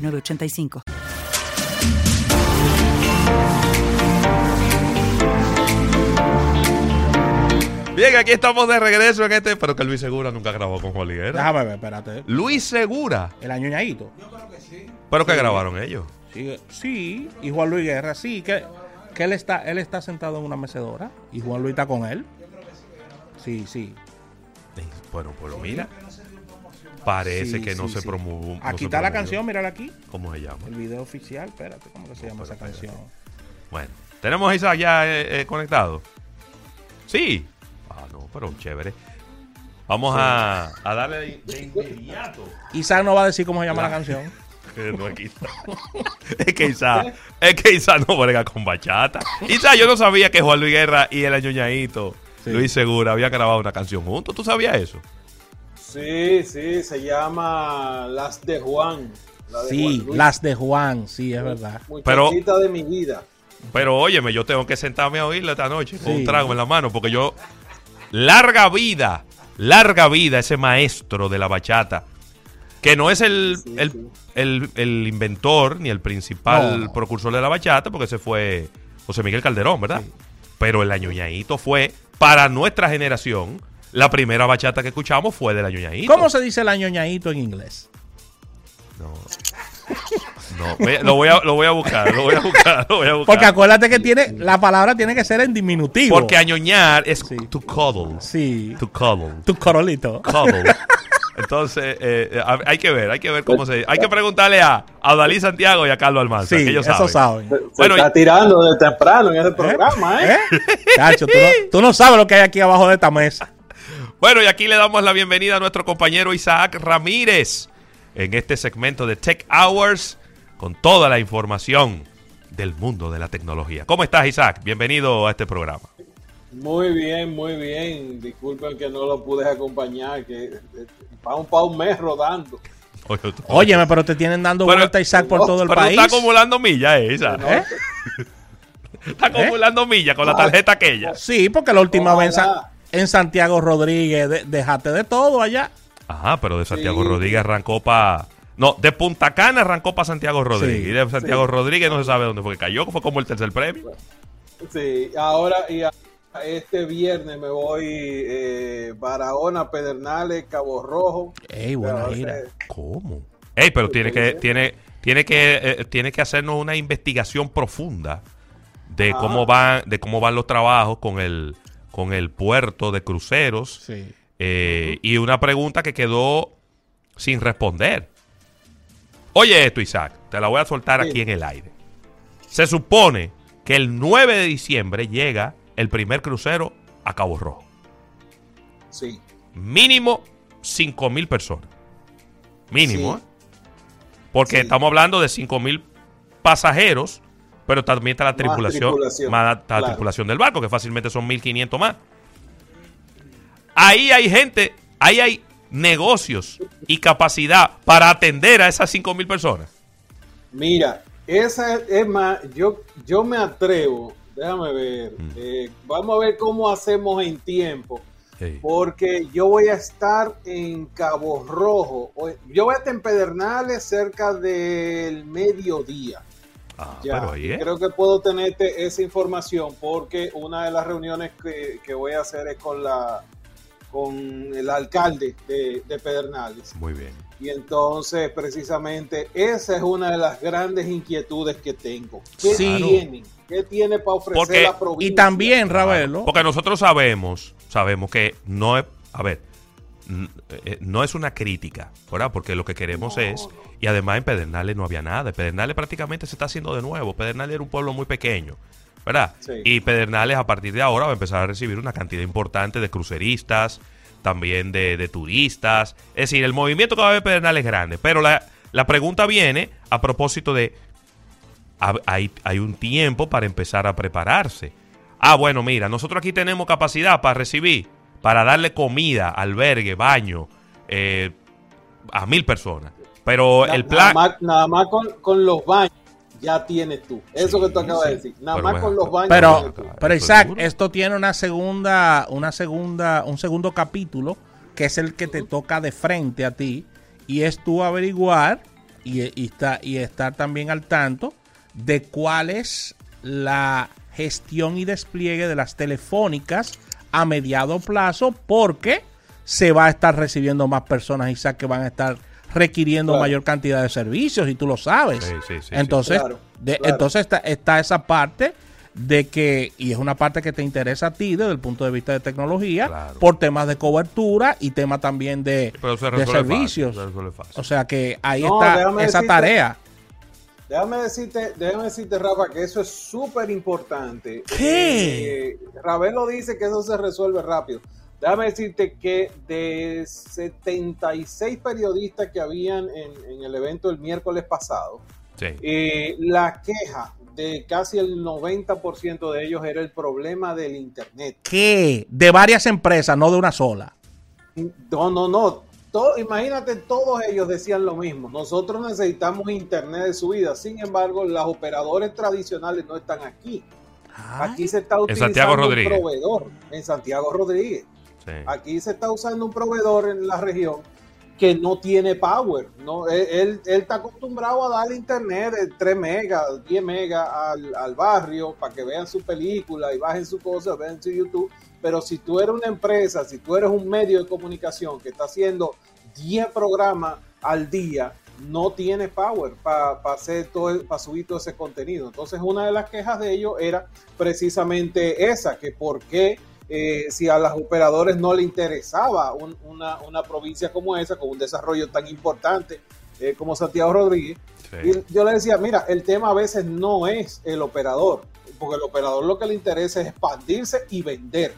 906985. Bien, aquí estamos de regreso en este. Pero que Luis Segura nunca grabó con Juan Liguera. Déjame ver, espérate. Luis Segura. El añoñadito. ¿Pero que grabaron ellos? Sí, sí, y Juan Luis Guerra, sí, que, que él está él está sentado en una mecedora y Juan Luis está con él. Sí, sí. Eh, Bueno, pues mira. Parece Sí, que no sí, se sí. promovió. Aquí está la canción, mírala aquí. ¿Cómo se llama? El video oficial, espérate, ¿cómo que se llama esa canción? Bueno, ¿tenemos a Isaac ya eh, eh, conectado? Sí. Ah, no, pero chévere. Vamos a, a darle de inmediato. Isaac no va a decir cómo se llama La- la canción. Eh, No es que. Es que Isaac, es que Isaac no brega con bachata. Isaac, yo no sabía que Juan Luis Guerra y el añoñadito. Luis Segura habían grabado una canción juntos. ¿Tú sabías eso? Sí, sí, se llama Las de Juan. La de Sí, Juan las de Juan, sí, es verdad. Muchachita de mi vida. Pero óyeme, yo tengo que sentarme a oírla esta noche con Sí. un trago en la mano porque yo... Larga vida, larga vida ese maestro de la bachata. Que no es el, Sí, el, sí. el- el inventor ni el principal No. procursor de la bachata porque ese fue José Miguel Calderón, ¿verdad? Pero el añoñadito fue, para nuestra generación, la primera bachata que escuchamos fue del añoñadito. ¿Cómo se dice el añoñadito en inglés? No. No, voy a- lo, voy a, lo voy a buscar, lo voy a buscar, lo voy a buscar. Porque acuérdate que tiene la palabra tiene que ser en diminutivo. Porque añoñar es Sí. to cuddle. sí, To cuddle. tu corolito. Cuddle. Entonces, eh, eh, hay que ver, hay que ver cómo se Hay que preguntarle a, a Dalí Santiago y a Carlos Almanza, Sí, que ellos eso saben. saben. Se Bueno, está tirando de temprano en ese programa, ¿eh? ¿Eh? Chacho, tú no, tú no sabes lo que hay aquí abajo de esta mesa. Bueno, y aquí le damos la bienvenida a nuestro compañero Isaac Ramírez en este segmento de Tech Hours con toda la información del mundo de la tecnología. ¿Cómo estás, Isaac? Bienvenido a este programa. Muy bien, muy bien. Disculpen que no lo pude acompañar, que va un pa' un mes rodando. Óyeme, pero te tienen dando Pero- vuelta Isaac por todo el pero país. estás acumulando millas, eh, Isaac. ¿Eh? Está acumulando millas con la tarjeta aquella. Sí, porque la última vez en, Santiago Rodríguez de- dejaste de todo allá. Ajá, pero de Santiago Sí. Rodríguez arrancó para... No, de Punta Cana arrancó para Santiago Rodríguez. Sí. Y de Santiago Rodríguez no se sabe dónde fue que cayó, que fue como el tercer premio. Sí, ahora y a- este viernes me voy eh, Barahona, Pedernales, Cabo Rojo. Ey, buena gira. eh, ¿Cómo? Ey, pero tiene que, tiene, tiene que, eh, tiene que hacernos una investigación profunda de Ah. cómo van, de cómo van los trabajos con el, con el puerto de cruceros. Sí. Eh, Y una pregunta que quedó sin responder. Oye esto, Isaac, te la voy a soltar Sí. aquí en el aire. Se supone que el 9 de diciembre llega el primer crucero a Cabo Rojo. sí. Mínimo 5 mil personas. Mínimo, Sí. ¿eh? Porque Sí. estamos hablando de 5 mil pasajeros, pero también está la tripulación, tripulación, más la claro. tripulación del barco, que fácilmente son 1500 más. Ahí hay gente, ahí hay negocios y capacidad para atender a esas 5 mil personas. Mira, esa es, es más, yo, yo me atrevo, déjame ver, Mm. eh, vamos a ver cómo hacemos en tiempo, Sí. porque yo voy a estar en Cabo Rojo, yo voy a estar en Pedernales cerca del mediodía. Ah, Ya, pero ahí y es. creo que puedo tenerte esa información porque una de las reuniones que, que voy a hacer es con la con el alcalde de, de Pedernales. Muy bien. Y entonces, precisamente, esa es una de las grandes inquietudes que tengo. ¿Qué Sí. tienen? ¿Qué tiene para ofrecer Porque- la provincia? Y también, Ravelo, Porque nosotros sabemos, sabemos que no es, a ver, no es una crítica, ¿verdad? Porque lo que queremos No, es, y además en Pedernales no había nada, Pedernales prácticamente se está haciendo de nuevo, Pedernales era un pueblo muy pequeño, ¿verdad? Sí. Y Pedernales a partir de ahora va a empezar a recibir una cantidad importante de cruceristas, también de, de turistas, es decir, el movimiento que va a haber en Pedernales es grande, pero la, la pregunta viene a propósito de, hay, hay un tiempo para empezar a prepararse. Ah, bueno, mira, nosotros aquí tenemos capacidad para recibir, para darle comida, albergue, baño, eh, a mil personas. Pero Na- el plan... Nada más, nada más con, con los baños ya tienes tú. Eso Sí, que tú acabas sí. de decir. Nada Pero más bueno, con los baños. Pero, tienes tú. pero es Isaac, esto tiene una segunda, una segunda, un segundo capítulo que es el que te toca de frente a ti y es tú averiguar y, y, está- y estar también al tanto de cuál es la gestión y despliegue de las telefónicas a mediado plazo porque se va a estar recibiendo más personas, Isaac, que van a estar requiriendo Claro. mayor cantidad de servicios y tú lo sabes. Sí, sí, sí, sí. entonces, Claro, de- claro. entonces está, está esa parte de que, y es una parte que te interesa a ti desde el punto de vista de tecnología, Claro. por temas de cobertura y temas también de, se de servicios. fácil, se resuelve fácil. O sea que ahí No, está esa decirte- tarea. Déjame decirte, déjame decirte, Rafa, que eso es súper importante. ¿Qué? Eh, Ravelo dice que eso se resuelve rápido. Déjame decirte que de 76 periodistas que habían en, en el evento el miércoles pasado, Sí. eh, la queja de casi el 90% de ellos era el problema del Internet. ¿Qué? De varias empresas, no de una sola. No, no, no. Todo- imagínate, todos ellos decían lo mismo. Nosotros necesitamos internet de subida. Sin embargo, los operadores tradicionales no están aquí. Aquí se está utilizando Santiago un proveedor en Santiago Rodríguez. sí. Aquí se está usando un proveedor en la región que no tiene power. No, él, él- él está acostumbrado a darle internet de 3 megas, 10 megas al, al barrio para que vean su película y bajen su cosa, vean su YouTube. Pero si tú eres una empresa, si tú eres un medio de comunicación que está haciendo 10 programas al día, no tiene power para hacer todo, para subir todo ese contenido. Entonces, una de las quejas de ellos era precisamente esa, que por qué eh, si a los operadores no le interesaba un- una, una provincia como esa, con un desarrollo tan importante eh, como Santiago Rodríguez, Sí. y yo le decía, mira, el tema a veces no es el operador, porque el operador lo que le interesa es expandirse y vender.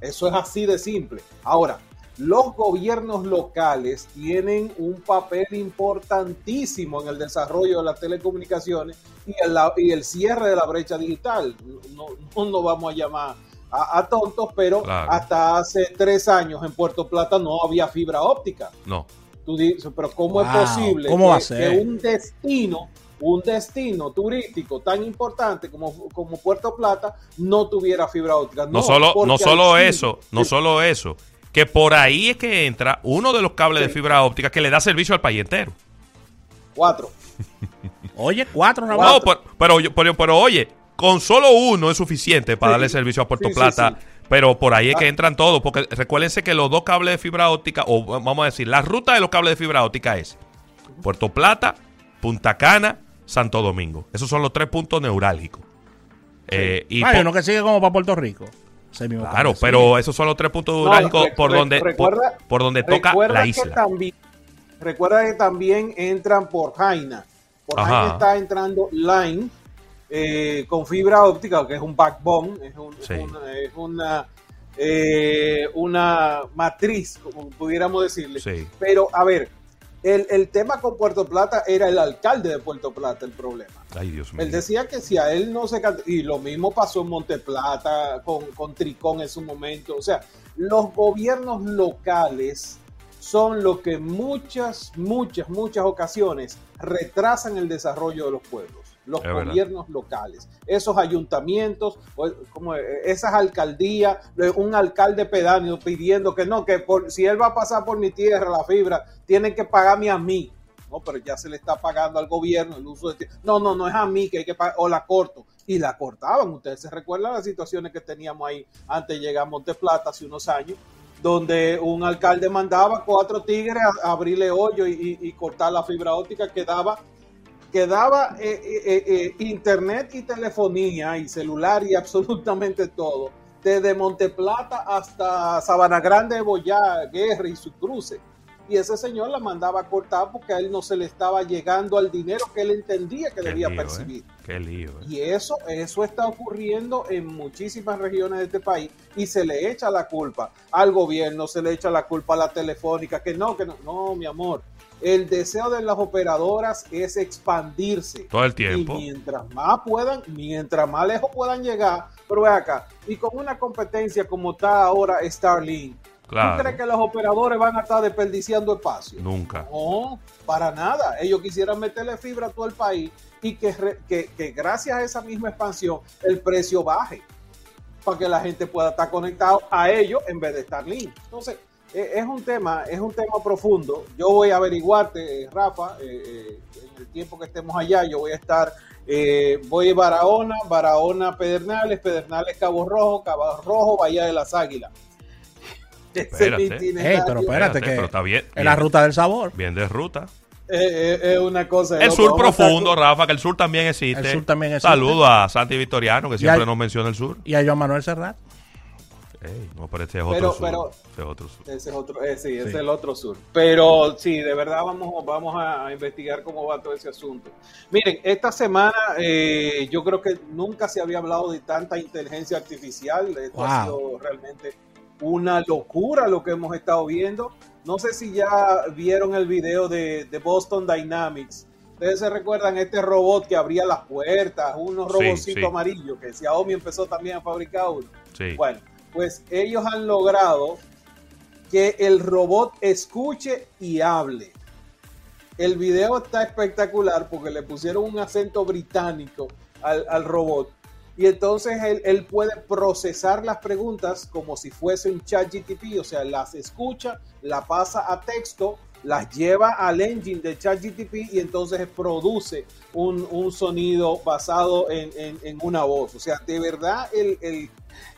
Eso es así de simple. Ahora, los gobiernos locales tienen un papel importantísimo en el desarrollo de las telecomunicaciones y el, y el cierre de la brecha digital. No, no nos vamos a llamar a, a tontos, pero Claro. hasta hace tres años en Puerto Plata no había fibra óptica. No. Tú dices, pero ¿cómo es posible ¿cómo que, va a ser? que un destino, un destino turístico tan importante como, como Puerto Plata no tuviera fibra óptica? No, solo, no solo eso, no solo eso, que por ahí es que entra uno de los cables de fibra óptica que le da servicio al país entero. Cuatro. Oye, cuatro, No, Raúl. pero, pero, pero, pero, oye, con solo uno es suficiente para Sí. darle servicio a Puerto Plata. sí. Pero por ahí es que Ah. entran todos, porque recuérdense que los dos cables de fibra óptica, o vamos a decir, la ruta de los cables de fibra óptica es Puerto Plata, Punta Cana, Santo Domingo. Esos son los tres puntos neurálgicos. Eh, y Hay po- uno que sigue como para Puerto Rico. Claro, pero esos son los tres puntos No, neurálgicos por, donde, por, recuerda- por donde toca recuerda la que isla. también, recuerda que también entran por Jaina. Por Ajá. Jaina está entrando Line eh, con fibra óptica, que es un backbone, es, un- Sí. una, es una, eh, una matriz, como pudiéramos decirle. Sí. Pero, a ver, el, el tema con Puerto Plata era el alcalde de Puerto Plata el problema. Ay, Dios mío. Él decía que si a él no se... Y lo mismo pasó en Monteplata, con, con Tricón en su momento. O sea, los gobiernos locales son los que muchas, muchas, muchas ocasiones retrasan el desarrollo de los pueblos. Los Es verdad. gobiernos locales, esos ayuntamientos, como eh, esas alcaldías, un alcalde pedáneo pidiendo que no, que por, si él va a pasar por mi tierra la fibra, tienen que pagarme a mí. No, pero ya se le está pagando al gobierno el uso de No, no, no es a mí que hay que pagar, o la corto. Y la cortaban. Ustedes se recuerdan las situaciones que teníamos ahí antes de llegar a Monteplata hace unos años, donde un alcalde mandaba cuatro tigres a, a abrirle hoyo y, y- y cortar la fibra óptica que daba, que daba eh, eh, eh, eh, internet y telefonía y celular y absolutamente todo. Desde Monteplata hasta Sabana Grande, Boyá, Guerra y su cruce y ese señor la mandaba a cortar porque a él no se le estaba llegando al dinero que él entendía que Qué debía lío, percibir. ¿eh? Qué lío. ¿eh? Y eso, eso está ocurriendo en muchísimas regiones de este país y se le echa la culpa al gobierno, se le echa la culpa a la telefónica, que no, que no, no, mi amor. El deseo de las operadoras es expandirse. Todo el tiempo. Y mientras más puedan, mientras más lejos puedan llegar, pero ve acá, y con una competencia como está ahora Starlink, ¿tú crees que los operadores van a estar desperdiciando espacio? Nunca. No, para nada. Ellos quisieran meterle fibra a todo el país y que, re- que, que gracias a esa misma expansión el precio baje para que la gente pueda estar conectado a ellos en vez de Starlink. Entonces, eh, es un tema, es un tema profundo. Yo voy a averiguarte, eh, Rafa, eh, eh, en el tiempo que estemos allá, yo voy a estar, eh, voy a Barahona, Barahona, Pedernales, Pedernales, Cabo Rojo, Cabo Rojo, Bahía de las Águilas. Espérate. Ey, pero espérate, que pero está bien. es la ruta del sabor. Bien de ruta. Eh, eh, es una cosa. El sur estar profundo, Rafa, que el sur también existe. El sur también existe. Saludo a Santi Victoriano, que siempre nos menciona el sur. Y a Joan Manuel Serrat. Ey, no, pero este es otro Pero- sur. pero- Este es otro sur. Ese es otro, eh, sí, ese Sí. es el otro sur. Pero sí, de verdad vamos, vamos a investigar cómo va todo ese asunto. Miren, esta semana eh, yo creo que nunca se había hablado de tanta inteligencia artificial. Esto ha sido realmente una locura lo que hemos estado viendo. No sé si ya vieron el video de, de Boston Dynamics. Ustedes se recuerdan este robot que abría las puertas, unos Sí, robocitos sí. amarillos, que Xiaomi empezó también a fabricar uno. Sí. Bueno, pues ellos han logrado que el robot escuche y hable. El video está espectacular porque le pusieron un acento británico al, al robot. Y entonces él, él puede procesar las preguntas como si fuese un chat GTP, o sea, las escucha, la pasa a texto, las lleva al engine de chat GTP y entonces produce un, un sonido basado en, en- una voz. O sea, de verdad el, el-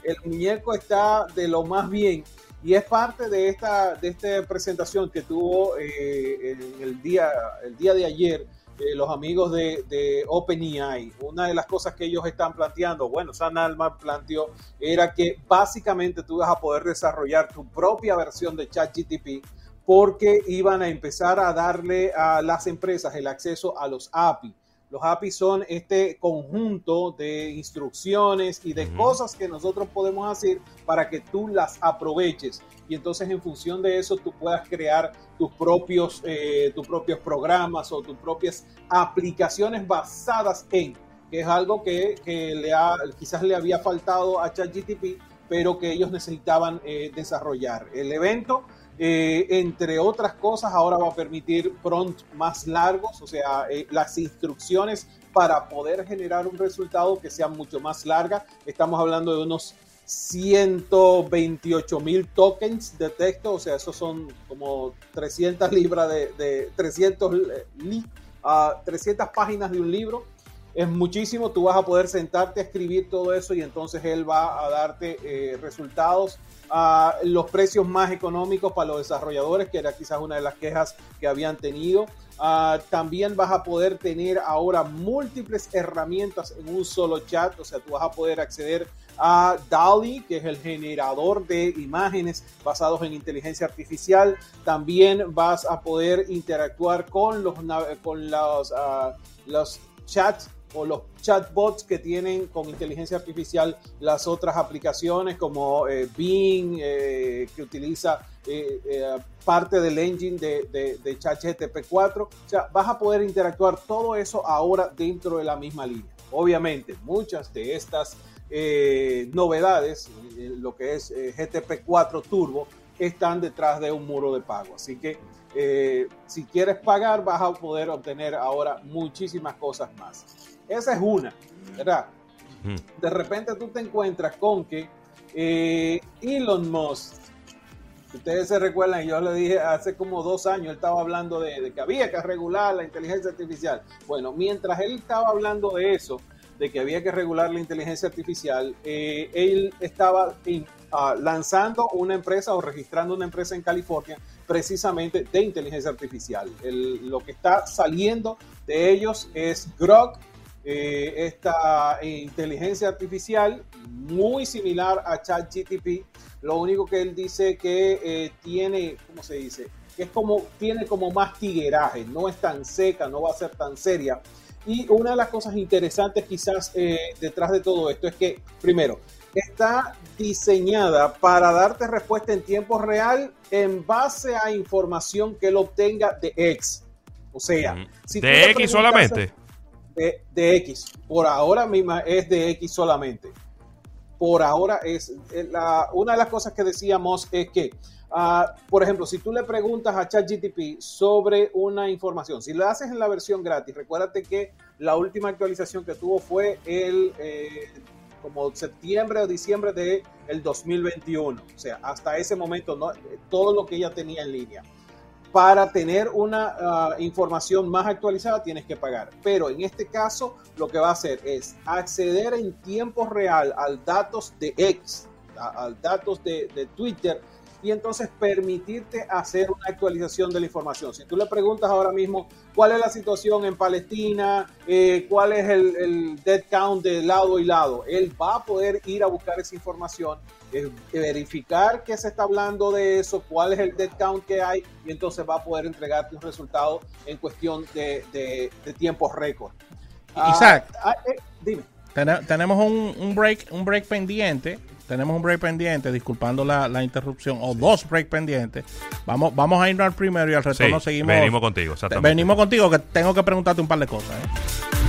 el muñeco está de lo más bien y es parte de esta, de esta presentación que tuvo eh, el, día, el día de ayer los amigos de, de OpenAI. Una de las cosas que ellos están planteando, bueno, San Alman planteó, era que básicamente tú vas a poder desarrollar tu propia versión de ChatGTP porque iban a empezar a darle a las empresas el acceso a los API. Los API son este conjunto de instrucciones y de cosas que nosotros podemos hacer para que tú las aproveches. Y entonces en función de eso tú puedas crear tus propios, eh, tus propios programas o tus propias aplicaciones basadas en, que es algo que, que le ha, quizás le había faltado a ChatGTP, pero que ellos necesitaban eh, desarrollar. El evento eh, entre otras cosas, ahora va a permitir prompts más largos, o sea, eh, las instrucciones para poder generar un resultado que sea mucho más larga. Estamos hablando de unos 128 mil tokens de texto, o sea, esos son como 300 libras de, de 300, li, uh, 300 páginas de un libro. Es muchísimo, tú vas a poder sentarte a escribir todo eso y entonces él va a darte eh, resultados a los precios más económicos para los desarrolladores, que era quizás una de las quejas que habían tenido. Uh, también vas a poder tener ahora múltiples herramientas en un solo chat, o sea, tú vas a poder acceder a DALI, que es el generador de imágenes basados en inteligencia artificial. También vas a poder interactuar con los, con los, uh, los chats o los chatbots que tienen con inteligencia artificial las otras aplicaciones como eh, Bing, eh, que utiliza eh, parte del engine de, de, de ChatGTP 4. O sea, vas a poder interactuar todo eso ahora dentro de la misma línea. Obviamente, muchas de estas eh, novedades, lo que es eh, GTP 4 Turbo, están detrás de un muro de pago. Así que eh, si quieres pagar, vas a poder obtener ahora muchísimas cosas más. Esa es una, ¿verdad? Mm. De repente tú te encuentras con que eh, Elon Musk, ustedes se recuerdan, yo le dije hace como dos años, él estaba hablando de, de, que había que regular la inteligencia artificial. Bueno, mientras él estaba hablando de eso, de que había que regular la inteligencia artificial, eh, él estaba in, uh, lanzando una empresa o registrando una empresa en California precisamente de inteligencia artificial. El, lo que está saliendo de ellos es Grok, eh, esta inteligencia artificial muy similar a ChatGTP. Lo único que él dice que eh, tiene, ¿cómo se dice? que es como, tiene como más tigueraje, no es tan seca, no va a ser tan seria. Y una de las cosas interesantes quizás eh, detrás de todo esto es que, primero, está diseñada para darte respuesta en tiempo real en base a información que él obtenga de X. O sea, si de X solamente. De, de, X. Por ahora misma es de X solamente. Por ahora es la, una de las cosas que decíamos es que Ah, por ejemplo, si tú le preguntas a ChatGTP sobre una información, si lo haces en la versión gratis, recuérdate que la última actualización que tuvo fue el eh, como septiembre o diciembre el 2021. O sea, hasta ese momento no, todo lo que ella tenía en línea. Para tener una ah, información más actualizada tienes que pagar. Pero en este caso lo que va a hacer es acceder en tiempo real al datos de X, al datos de Twitter y entonces permitirte hacer una actualización de la información. Si tú le preguntas ahora mismo cuál es la situación en Palestina, eh, cuál es el, el, dead count de lado y lado, él va a poder ir a buscar esa información, eh, verificar qué se está hablando de eso, cuál es el dead count que hay y entonces va a poder entregarte un resultado en cuestión de, de, tiempo récord. Isaac, ah, eh, dime. tenemos un, un, break, un break pendiente tenemos un break pendiente, disculpando la, la, interrupción, o dos break pendientes. Vamos, vamos a irnos al primero y al retorno seguimos. Venimos contigo, Venimos contigo, que tengo que preguntarte un par de cosas. ¿eh?